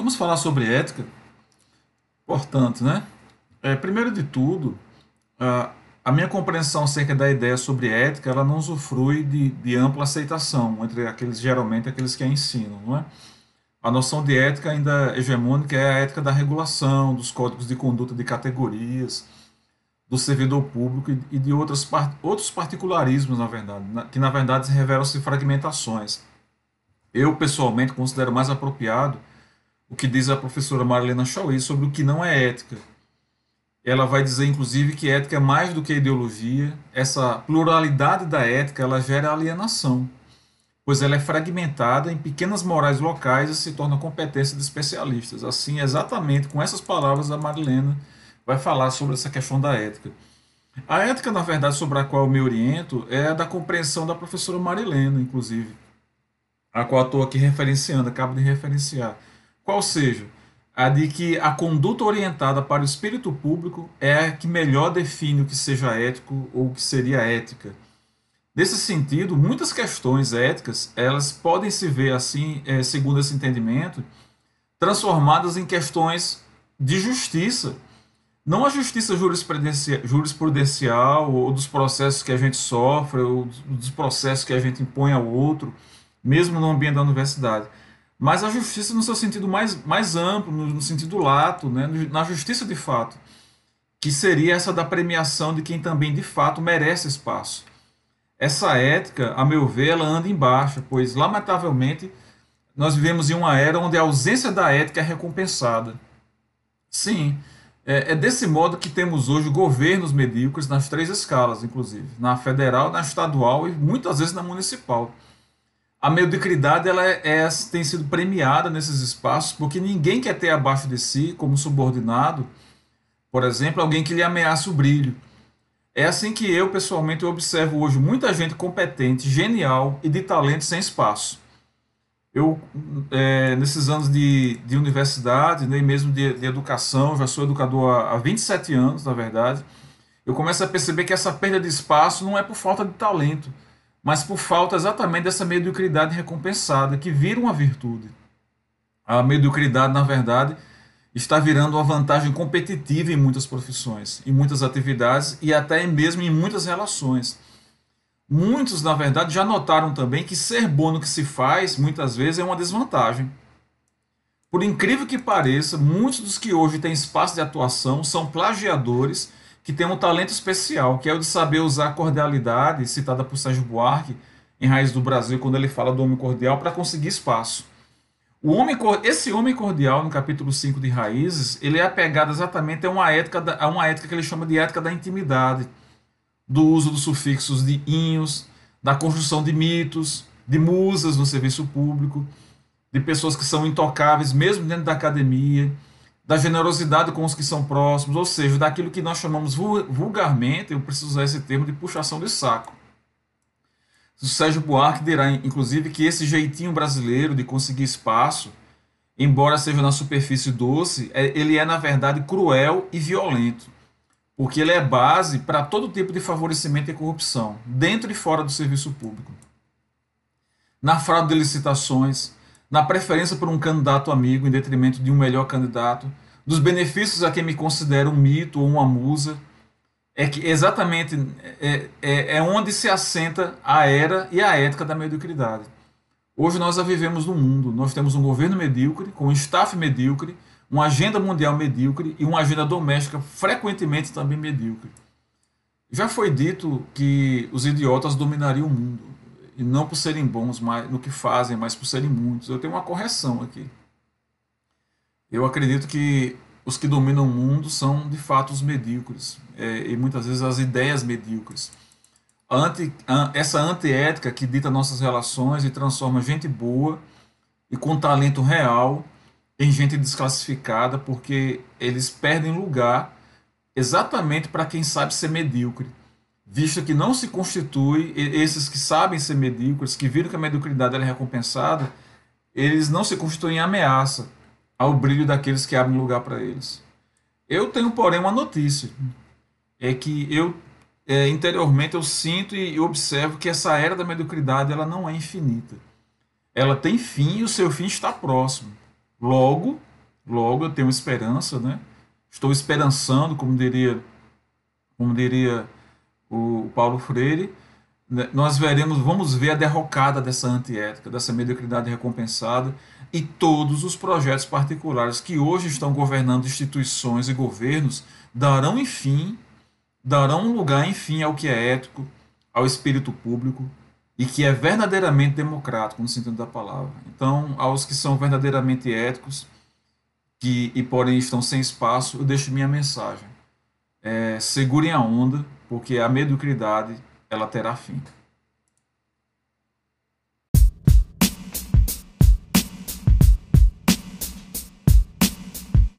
Vamos falar sobre ética. Portanto, né? É, primeiro de tudo, a, a minha compreensão acerca da ideia sobre ética, ela não usufrui de, de ampla aceitação entre aqueles, geralmente, aqueles que a ensinam, não é? A noção de ética ainda hegemônica é a ética da regulação, dos códigos de conduta de categorias, do servidor público e de outras, outros particularismos, na verdade, que na verdade revelam-se fragmentações. Eu, pessoalmente, considero mais apropriado o que diz a professora Marilena Chauí sobre o que não é ética. Ela vai dizer, inclusive, que ética é mais do que ideologia. Essa pluralidade da ética ela gera alienação, pois ela é fragmentada em pequenas morais locais e se torna competência de especialistas. Assim, exatamente com essas palavras, a Marilena vai falar sobre essa questão da ética. A ética, na verdade, sobre a qual eu me oriento é a da compreensão da professora Marilena, inclusive, a qual estou aqui referenciando, acabo de referenciar qual seja? A de que a conduta orientada para o espírito público é a que melhor define o que seja ético ou o que seria ética. Nesse sentido, muitas questões éticas elas podem se ver assim, é, segundo esse entendimento, transformadas em questões de justiça, não a justiça jurisprudencial ou dos processos que a gente sofre ou dos processos que a gente impõe ao outro, mesmo no ambiente da universidade, mas a justiça no seu sentido mais, mais amplo, no, no sentido lato, né? na justiça de fato, que seria essa da premiação de quem também de fato merece espaço. Essa ética, a meu ver, ela anda em baixa, pois lamentavelmente nós vivemos em uma era onde a ausência da ética é recompensada. Sim, é, é desse modo que temos hoje governos medíocres nas três escalas, inclusive, na federal, na estadual e muitas vezes na municipal a mediocridade ela é, é, tem sido premiada nesses espaços porque ninguém quer ter abaixo de si, como subordinado, por exemplo, alguém que lhe ameaça o brilho. É assim que eu, pessoalmente, observo hoje muita gente competente, genial e de talento sem espaço. Eu, é, nesses anos de, de universidade, nem mesmo de, de, educação, já sou educador há, há 27 anos, na verdade, eu começo a perceber que essa perda de espaço não é por falta de talento, mas por falta exatamente dessa mediocridade recompensada, que vira uma virtude. A mediocridade, na verdade, está virando uma vantagem competitiva em muitas profissões, em muitas atividades e até mesmo em muitas relações. Muitos, na verdade, já notaram também que ser bom no que se faz, muitas vezes, é uma desvantagem. Por incrível que pareça, muitos dos que hoje têm espaço de atuação são plagiadores que tem um talento especial, que é o de saber usar a cordialidade, citada por Sérgio Buarque em Raiz do Brasil, quando ele fala do homem cordial, para conseguir espaço. O homem, esse homem cordial, no capítulo 5 de Raízes, ele é apegado exatamente a uma ética, a uma ética que ele chama de ética da intimidade, do uso dos sufixos de inhos, da construção de mitos, de musas no serviço público, de pessoas que são intocáveis, mesmo dentro da academia, da generosidade com os que são próximos, ou seja, daquilo que nós chamamos vulgarmente, eu preciso usar esse termo de puxação de saco. O Sérgio Buarque dirá, inclusive, que esse jeitinho brasileiro de conseguir espaço, embora seja na superfície doce, é, ele é, na verdade, cruel e violento, porque ele é base para todo tipo de favorecimento e corrupção, dentro e fora do serviço público. Na fraude de licitações, na preferência por um candidato amigo em detrimento de um melhor candidato, dos benefícios a quem me considero um mito ou uma musa, é que exatamente é, é, é onde se assenta a era e a ética da mediocridade. Hoje nós a vivemos no mundo. Nós temos um governo medíocre, com um staff medíocre, uma agenda mundial medíocre e uma agenda doméstica frequentemente também medíocre. Já foi dito que os idiotas dominariam o mundo e não por serem bons no que fazem, mas por serem muitos. Eu tenho uma correção aqui. Eu acredito que os que dominam o mundo são de fato os medíocres é, e muitas vezes as ideias medíocres. Anti, essa antiética que dita nossas relações e transforma gente boa e com talento real em gente desclassificada porque eles perdem lugar exatamente para quem sabe ser medíocre visto que não se constitui, esses que sabem ser medíocres, que viram que a mediocridade é recompensada, eles não se constituem em ameaça ao brilho daqueles que abrem lugar para eles. Eu tenho, porém, uma notícia. É que eu, é, interiormente, eu sinto e observo que essa era da mediocridade ela não é infinita. Ela tem fim e o seu fim está próximo. Logo, Logo, eu tenho esperança, né? Estou esperançando, como diria, como diria o Paulo Freire, né? nós veremos, vamos ver a derrocada dessa antiética, dessa mediocridade recompensada e todos os projetos particulares que hoje estão governando instituições e governos darão, enfim, darão um lugar, enfim, ao que é ético, ao espírito público e que é verdadeiramente democrático no sentido da palavra. Então, aos que são verdadeiramente éticos que, e porém estão sem espaço, eu deixo minha mensagem. É, segurem a onda, porque a mediocridade ela terá fim.